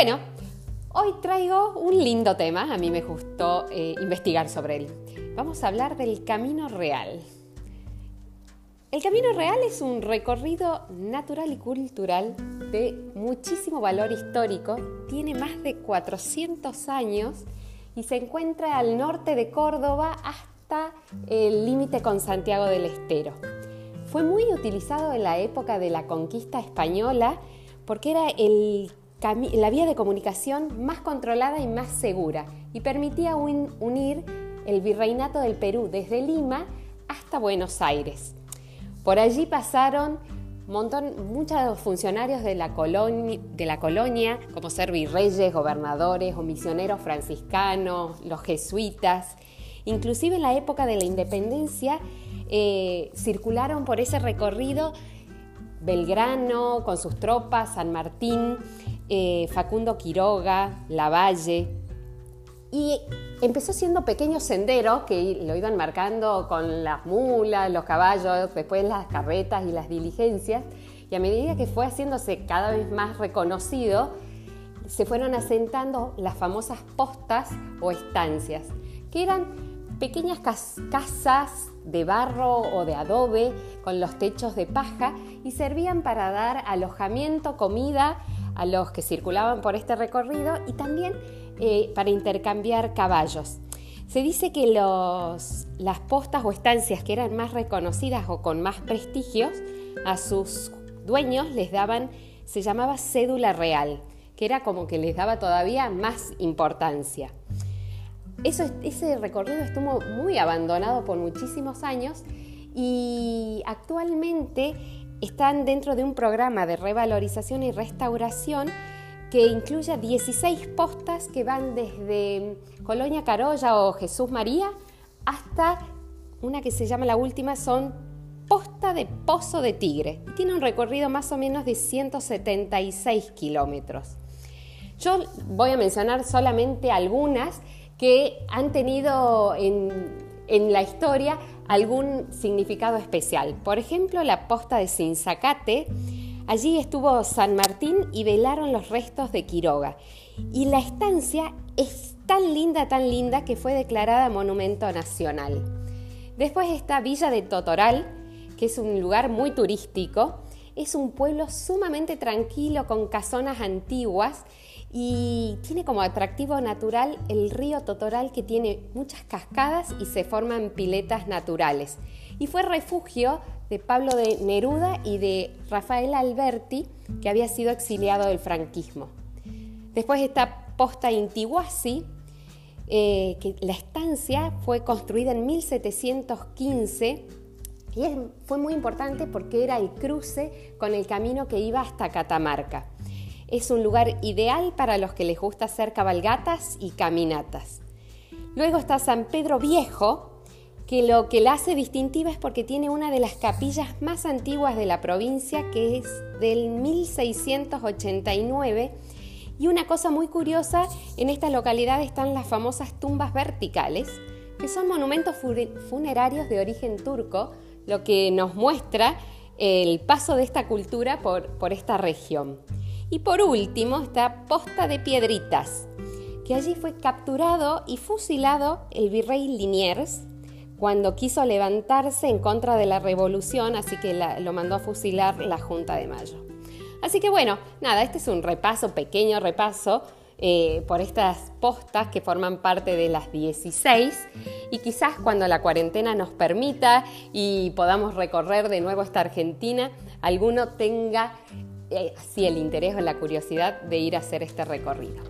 Bueno, hoy traigo un lindo tema, a mí me gustó eh, investigar sobre él. Vamos a hablar del Camino Real. El Camino Real es un recorrido natural y cultural de muchísimo valor histórico, tiene más de 400 años y se encuentra al norte de Córdoba hasta el límite con Santiago del Estero. Fue muy utilizado en la época de la conquista española porque era la vía de comunicación más controlada y más segura y permitía unir el virreinato del Perú desde Lima hasta Buenos Aires. Por allí pasaron montón, muchos funcionarios de la, colonia, como ser virreyes, gobernadores o misioneros franciscanos, los jesuitas. Inclusive en la época de la independencia eh, circularon por ese recorrido Belgrano con sus tropas, San Martín, eh, Facundo Quiroga, Lavalle. Y empezó siendo pequeños senderos que lo iban marcando con las mulas, los caballos, después las carretas y las diligencias. Y a medida que fue haciéndose cada vez más reconocido, se fueron asentando las famosas postas o estancias, que eran pequeñas casas de barro o de adobe con los techos de paja y servían para dar alojamiento, comida a los que circulaban por este recorrido y también eh, para intercambiar caballos. Se dice que las postas o estancias que eran más reconocidas o con más prestigios, a sus dueños les daban, se llamaba cédula real, que era como que les daba todavía más importancia. ese recorrido estuvo muy abandonado por muchísimos años y actualmente están dentro de un programa de revalorización y restauración que incluye 16 postas que van desde Colonia Carolla o Jesús María hasta una que se llama la última, son Posta de Pozo de Tigre. Y tiene un recorrido más o menos de 176 kilómetros. Yo voy a mencionar solamente algunas que han tenido en, en la historia algún significado especial. Por ejemplo, la posta de Sinzacate Allí estuvo San Martín y velaron los restos de Quiroga. Y la estancia es tan linda, tan linda que fue declarada Monumento Nacional. Después está Villa de Totoral, que es un lugar muy turístico. Es un pueblo sumamente tranquilo con casonas antiguas y tiene como atractivo natural el río Totoral que tiene muchas cascadas y se forman piletas naturales. Y fue refugio de Pablo de Neruda y de Rafael Alberti, que había sido exiliado del franquismo. Después está Posta Intiguasi, eh, que la estancia fue construida en 1715 y fue muy importante porque era el cruce con el camino que iba hasta Catamarca. Es un lugar ideal para los que les gusta hacer cabalgatas y caminatas. Luego está San Pedro Viejo, que lo que la hace distintiva es porque tiene una de las capillas más antiguas de la provincia, que es del 1689. Y una cosa muy curiosa, en esta localidad están las famosas tumbas verticales, que son monumentos funerarios de origen turco, lo que nos muestra el paso de esta cultura por, por esta región. Y por último está Posta de Piedritas, que allí fue capturado y fusilado el virrey Liniers, cuando quiso levantarse en contra de la revolución, así que lo mandó a fusilar la Junta de Mayo. Así que bueno, nada, este es un repaso, pequeño repaso eh, por estas postas que forman parte de las 16 y quizás cuando la cuarentena nos permita y podamos recorrer de nuevo esta Argentina, alguno tenga así el interés o la curiosidad de ir a hacer este recorrido.